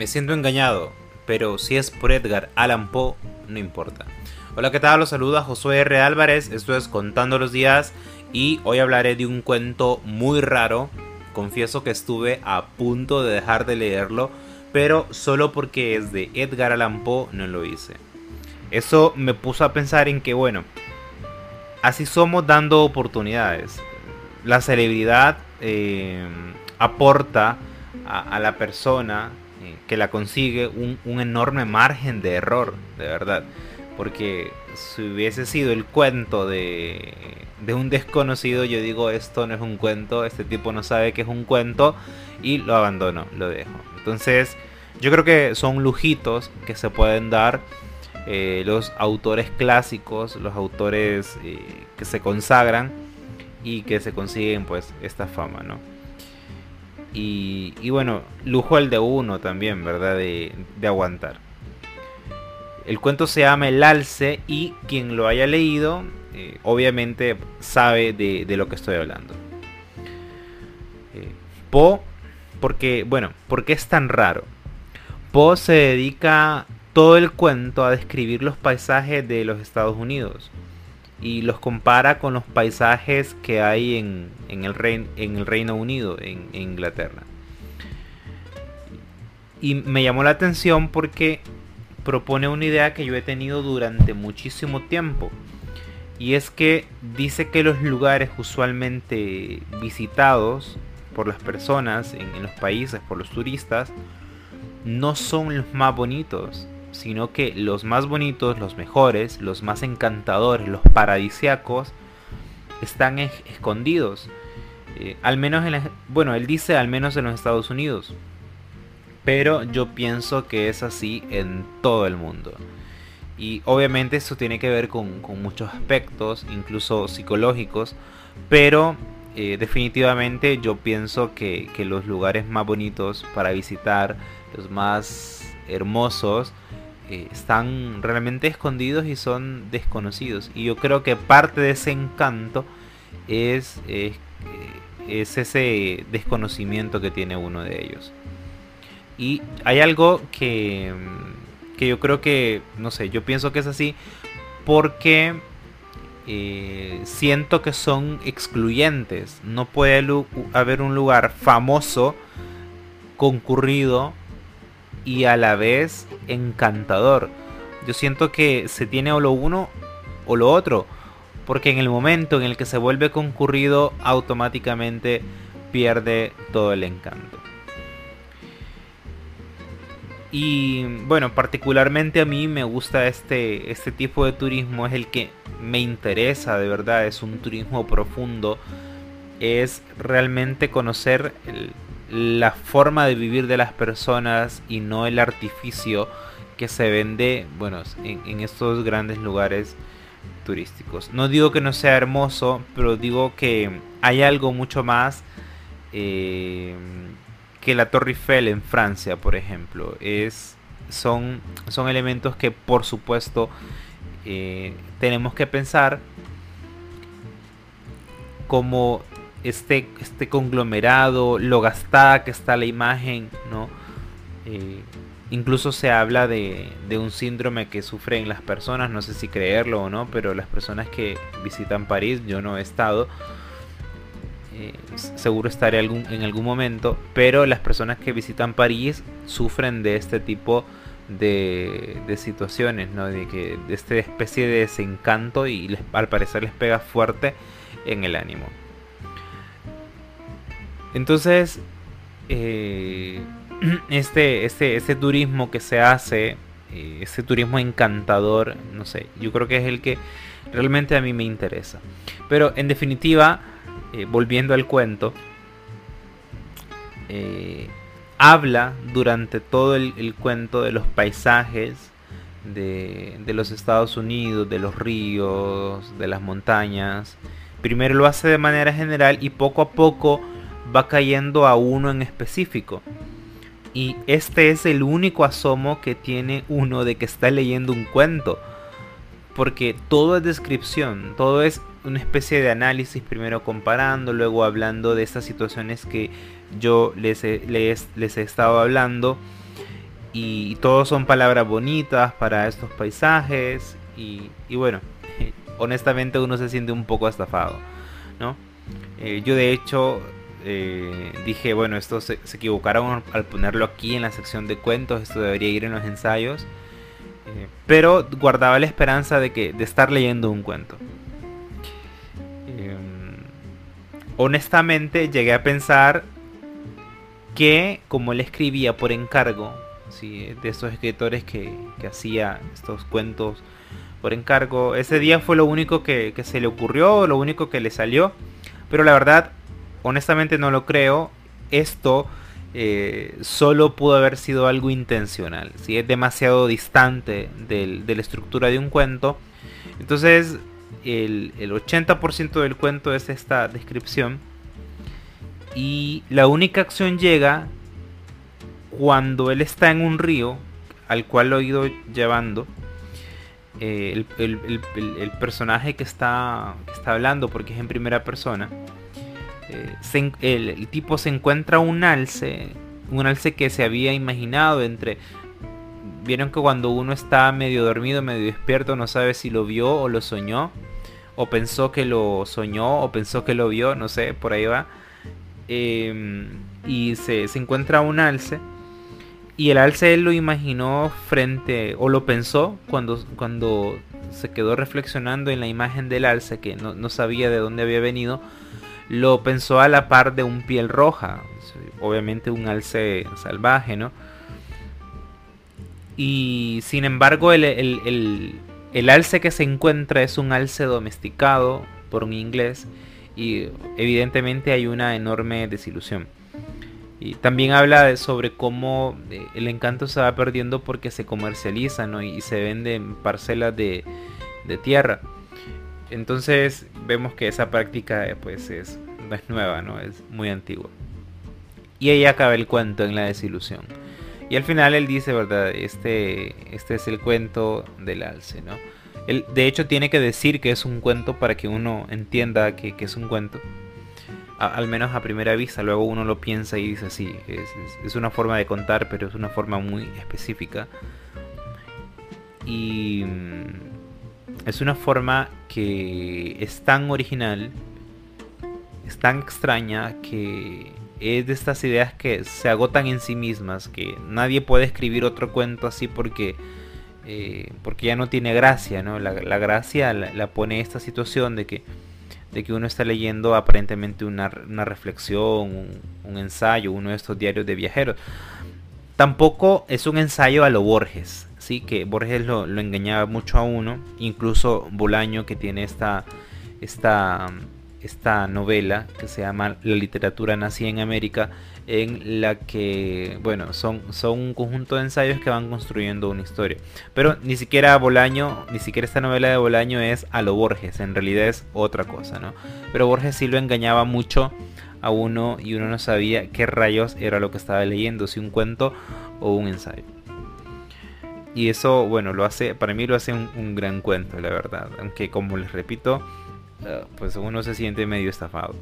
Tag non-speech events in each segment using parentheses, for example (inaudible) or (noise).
Me siento engañado, pero si es por Edgar Allan Poe, no importa. Hola, ¿qué tal? Los saluda Josué R. Álvarez, esto es Contando los Días y hoy hablaré de un cuento muy raro. Confieso que estuve a punto de dejar de leerlo, pero solo porque es de Edgar Allan Poe no lo hice. Eso me puso a pensar en que, bueno, así somos dando oportunidades. La celebridad eh, aporta a, la persona que la consigue un, enorme margen de error, de verdad. Porque si hubiese sido el cuento de, de un desconocido, yo digo, esto no es un cuento, este tipo no sabe que es un cuento y lo abandono, lo dejo. Entonces, yo creo que son lujitos que se pueden dar eh, los autores clásicos, los autores eh, que se consagran y que se consiguen pues esta fama, ¿no? Y, bueno, lujo el de uno también, ¿verdad? De, aguantar. El cuento se llama El Alce y quien lo haya leído, eh, obviamente sabe de, lo que estoy hablando. Eh, po, porque, bueno, ¿por qué es tan raro? Po se dedica todo el cuento a describir los paisajes de los Estados Unidos y los compara con los paisajes que hay en, el, en el, Reino Unido, en, Inglaterra. Y me llamó la atención porque propone una idea que yo he tenido durante muchísimo tiempo. Y es que dice que los lugares usualmente visitados por las personas en, en los países, por los turistas, no son los más bonitos sino que los más bonitos, los mejores, los más encantadores, los paradisiacos, están escondidos. Eh, al menos en bueno, él dice al menos en los Estados Unidos. Pero yo pienso que es así en todo el mundo. Y obviamente eso tiene que ver con, muchos aspectos, incluso psicológicos. Pero eh, definitivamente yo pienso que, que los lugares más bonitos para visitar, los más hermosos, eh, están realmente escondidos y son desconocidos. Y yo creo que parte de ese encanto es, es, ese desconocimiento que tiene uno de ellos. Y hay algo que, que yo creo que, no sé, yo pienso que es así porque eh, siento que son excluyentes. No puede haber un lugar famoso, concurrido, y a la vez encantador. Yo siento que se tiene o lo uno o lo otro, porque en el momento en el que se vuelve concurrido automáticamente pierde todo el encanto. Y bueno, particularmente a mí me gusta este, este tipo de turismo, es el que me interesa de verdad, es un turismo profundo, es realmente conocer el, la forma de vivir de las personas y no el artificio que se vende, bueno, en, estos grandes lugares turísticos. No digo que no sea hermoso, pero digo que hay algo mucho más eh, que la Torre Eiffel en Francia, por ejemplo. Es, son, son elementos que, por supuesto, eh, tenemos que pensar como este, este conglomerado, lo gastada que está la imagen, ¿no? Eh, incluso se habla de, un síndrome que sufren las personas, no sé si creerlo o no, pero las personas que visitan París, yo no he estado, eh, seguro estaré algún, en algún momento, pero las personas que visitan París sufren de este tipo de, situaciones, ¿no? de, que, de esta especie de desencanto y al parecer les pega fuerte en el ánimo. Entonces, eh, (clears throat) este, este, este turismo que se hace, eh, este turismo encantador, no sé, yo creo que es el que realmente a mí me interesa. Pero en definitiva, eh, volviendo al cuento, habla durante todo el, cuento de los paisajes de, de los Estados Unidos, de los ríos, de las montañas. Primero lo hace de manera general y poco a poco va cayendo a uno en específico. Y este es el único asomo que tiene uno de que está leyendo un cuento. Porque todo es descripción, todo es una especie de análisis, primero comparando, luego hablando de estas situaciones que yo les he, les, he estado hablando. y, todos son palabras bonitas para estos paisajes y, bueno, (laughs) honestamente uno se siente un poco estafado, ¿no? Eh, yo de hecho eh, dije, bueno, esto se, equivocaron al ponerlo aquí en la sección de cuentos, esto debería ir en los ensayos, eh, pero guardaba la esperanza de que de estar leyendo un cuento. Em, honestamente llegué a pensar que como él escribía por encargo, ¿sí? de estos escritores que, que hacía estos cuentos por encargo, ese día fue lo único que, que se le ocurrió, lo único que le salió, pero la verdad honestamente no lo creo. Esto eh, solo pudo haber sido algo intencional. Si es demasiado distante de la estructura de un cuento. Entonces el, 80% del cuento es esta descripción. Y la única acción llega cuando él está en un río al cual lo ha ido llevando. Eh, el, personaje que está, que está hablando, porque es en primera persona, eh, el, tipo se encuentra un alce, un alce que se había imaginado entre... Vieron que cuando uno está medio dormido, medio despierto, no sabe si lo vio o lo soñó, o pensó que lo soñó, o pensó que lo vio, no sé, por ahí va. Em, y se, se encuentra un alce. Y el alce él lo imaginó frente, o lo pensó cuando, cuando se quedó reflexionando en la imagen del alce, que no, no sabía de dónde había venido lo pensó a la par de un piel roja, obviamente un alce salvaje, ¿no? Y sin embargo el, el, alce que se encuentra es un alce domesticado por un inglés y evidentemente hay una enorme desilusión. Y también habla sobre cómo eh, el encanto se va perdiendo porque se comercializa ¿no? y se vende parcelas de, de tierra. Entonces vemos que esa práctica eh, pues es, es nueva, ¿no? Es muy antigua. Y ahí acaba el cuento en la desilusión. Y al final él dice, ¿verdad? Este, este es el cuento del alce, ¿no? Él, de hecho, tiene que decir que es un cuento para que uno entienda que, es un cuento. al menos a primera vista. Luego uno lo piensa y dice, sí, es, es una forma de contar, pero es una forma muy específica. Y es una forma que es tan original, es tan extraña que es de estas ideas que se agotan en sí mismas, que nadie puede escribir otro cuento así porque, eh, porque ya no tiene gracia, ¿no? La, gracia la, pone esta situación de que, de que uno está leyendo aparentemente una, reflexión, un, ensayo, uno de estos diarios de viajeros. Tampoco es un ensayo a lo Borges, que Borges lo, engañaba mucho a uno, incluso Bolaño que tiene esta, esta, esta novela que se llama La literatura nacida en América, en la que, bueno, son, son un conjunto de ensayos que van construyendo una historia. Pero ni siquiera Bolaño, ni siquiera esta novela de Bolaño es a lo Borges, en realidad es otra cosa, ¿no? Pero Borges sí lo engañaba mucho a uno y uno no sabía qué rayos era lo que estaba leyendo, si un cuento o un ensayo. Y eso, bueno, lo hace, para mí lo hace un, gran cuento, la verdad. Aunque como les repito, eh, pues uno se siente medio estafado.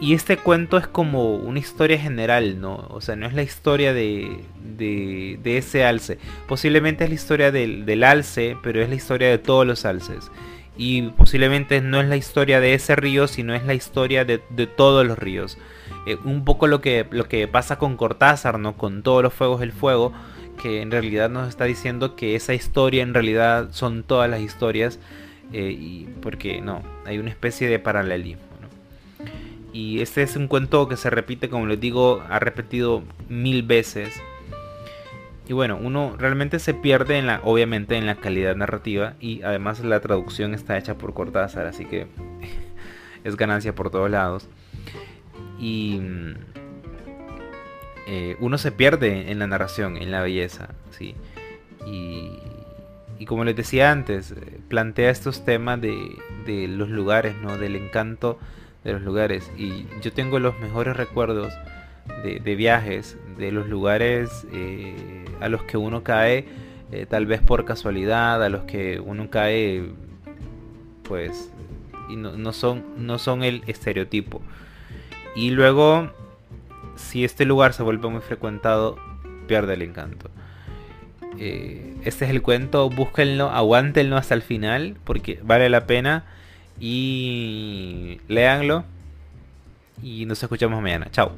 Y, este cuento es como una historia general, ¿no? O sea, no es la historia de, de, ese alce. Posiblemente es la historia del, alce, pero es la historia de todos los alces. Y posiblemente no es la historia de ese río, sino es la historia de, todos los ríos. Eh, un poco lo que, lo que pasa con Cortázar, ¿no? Con todos los fuegos del fuego que en realidad nos está diciendo que esa historia en realidad son todas las historias eh, y porque no, hay una especie de paralelismo. Y este es un cuento que se repite, como les digo, ha repetido mil veces. Y bueno, uno realmente se pierde en la, obviamente en la calidad narrativa y además la traducción está hecha por Cortázar, así que (laughs) es ganancia por todos lados. Y eh, uno se pierde en la narración, en la belleza, ¿sí? Y, como les decía antes, eh, plantea estos temas de, los lugares, ¿no? Del encanto de los lugares. Y yo tengo los mejores recuerdos de, viajes, de los lugares eh, a los que uno cae, tal vez por casualidad, a los que uno cae, pues, y no, son, no son el estereotipo. Y luego si este lugar se vuelve muy frecuentado, pierde el encanto. Eh, este es el cuento, búsquenlo, aguántenlo hasta el final porque vale la pena y léanlo y nos escuchamos mañana. Chao.